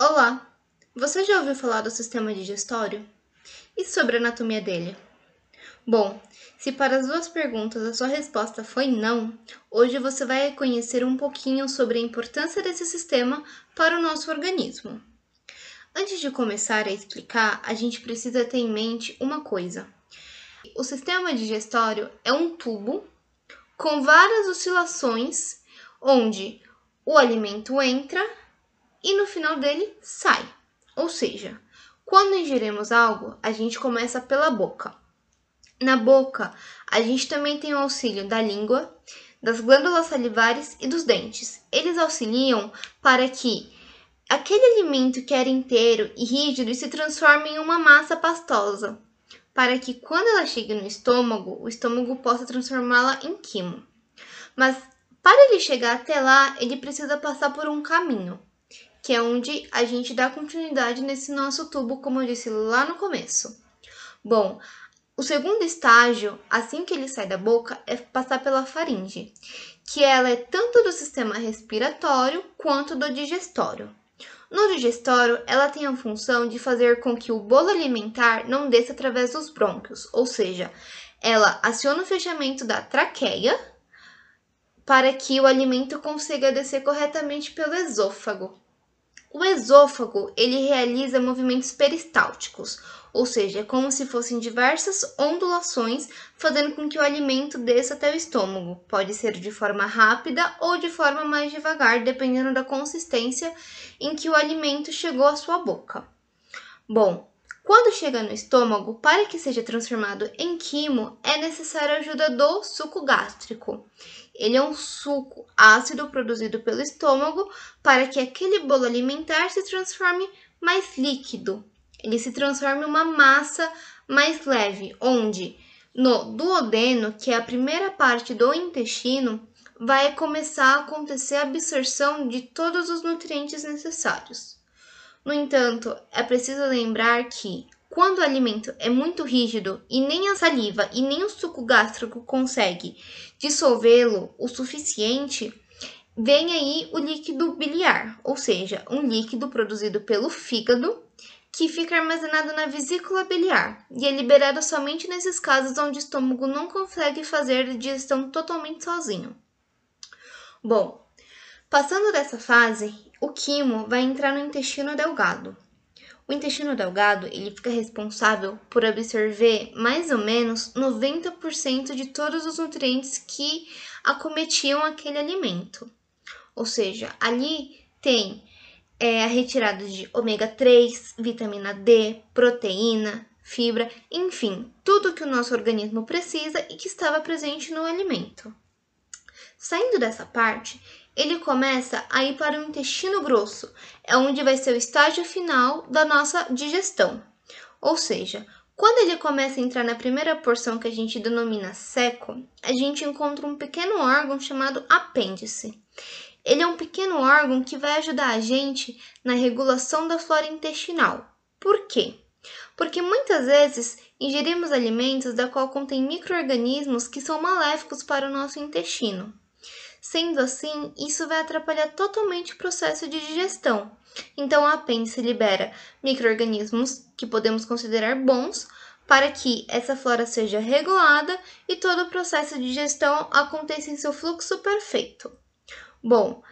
Olá! Você já ouviu falar do sistema digestório? E sobre a anatomia dele? Bom, se para as duas perguntas a sua resposta foi não, hoje você vai conhecer um pouquinho sobre a importância desse sistema para o nosso organismo. Antes de começar a explicar, a gente precisa ter em mente uma coisa. O sistema digestório é um tubo com várias oscilações onde o alimento entra e no final dele sai. Ou seja, quando ingerimos algo, a gente começa pela boca. Na boca, a gente também tem o auxílio da língua, das glândulas salivares e dos dentes. Eles auxiliam para que aquele alimento que era inteiro e rígido se transforme em uma massa pastosa, para que quando ela chegue no estômago, o estômago possa transformá-la em quimo. Mas para ele chegar até lá, ele precisa passar por um caminho que é onde a gente dá continuidade nesse nosso tubo, como eu disse lá no começo. Bom, o segundo estágio, assim que ele sai da boca, é passar pela faringe, que ela é tanto do sistema respiratório quanto do digestório. No digestório, ela tem a função de fazer com que o bolo alimentar não desça através dos brônquios, ou seja, ela aciona o fechamento da traqueia para que o alimento consiga descer corretamente pelo esôfago. O esôfago, ele realiza movimentos peristálticos, ou seja, é como se fossem diversas ondulações, fazendo com que o alimento desça até o estômago. Pode ser de forma rápida ou de forma mais devagar, dependendo da consistência em que o alimento chegou à sua boca. Bom, quando chega no estômago, para que seja transformado em quimo, é necessária a ajuda do suco gástrico. Ele é um suco ácido produzido pelo estômago para que aquele bolo alimentar se transforme mais líquido. Ele se transforma em uma massa mais leve, onde no duodeno, que é a primeira parte do intestino, vai começar a acontecer a absorção de todos os nutrientes necessários. No entanto, é preciso lembrar que quando o alimento é muito rígido e nem a saliva e nem o suco gástrico consegue dissolvê-lo o suficiente, vem aí o líquido biliar, ou seja, um líquido produzido pelo fígado que fica armazenado na vesícula biliar e é liberado somente nesses casos onde o estômago não consegue fazer a digestão totalmente sozinho. Bom, passando dessa fase, o quimo vai entrar no intestino delgado. O intestino delgado ele fica responsável por absorver mais ou menos 90% de todos os nutrientes que acometiam aquele alimento. Ou seja, ali tem é, a retirada de ômega 3, vitamina D, proteína, fibra, enfim, tudo que o nosso organismo precisa e que estava presente no alimento. Saindo dessa parte, ele começa a ir para o intestino grosso, é onde vai ser o estágio final da nossa digestão. Ou seja, quando ele começa a entrar na primeira porção que a gente denomina seco, a gente encontra um pequeno órgão chamado apêndice. Ele é um pequeno órgão que vai ajudar a gente na regulação da flora intestinal. Por quê? Porque muitas vezes ingerimos alimentos da qual contém micro-organismos que são maléficos para o nosso intestino. Sendo assim, isso vai atrapalhar totalmente o processo de digestão. Então, a apêndice libera microorganismos que podemos considerar bons para que essa flora seja regulada e todo o processo de digestão aconteça em seu fluxo perfeito. Bom,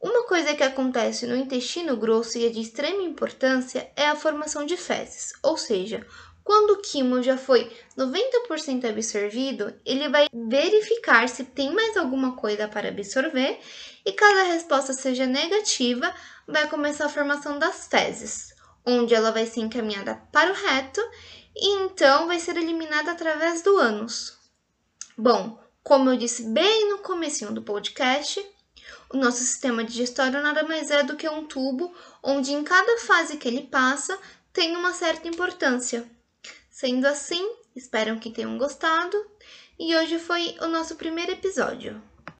uma coisa que acontece no intestino grosso e é de extrema importância é a formação de fezes, ou seja, quando o quimo já foi 90% absorvido, ele vai verificar se tem mais alguma coisa para absorver e caso a resposta seja negativa, vai começar a formação das fezes, onde ela vai ser encaminhada para o reto e então vai ser eliminada através do ânus. Bom, como eu disse bem no comecinho do podcast, o nosso sistema digestório nada mais é do que um tubo onde em cada fase que ele passa tem uma certa importância. Sendo assim, espero que tenham gostado e hoje foi o nosso primeiro episódio.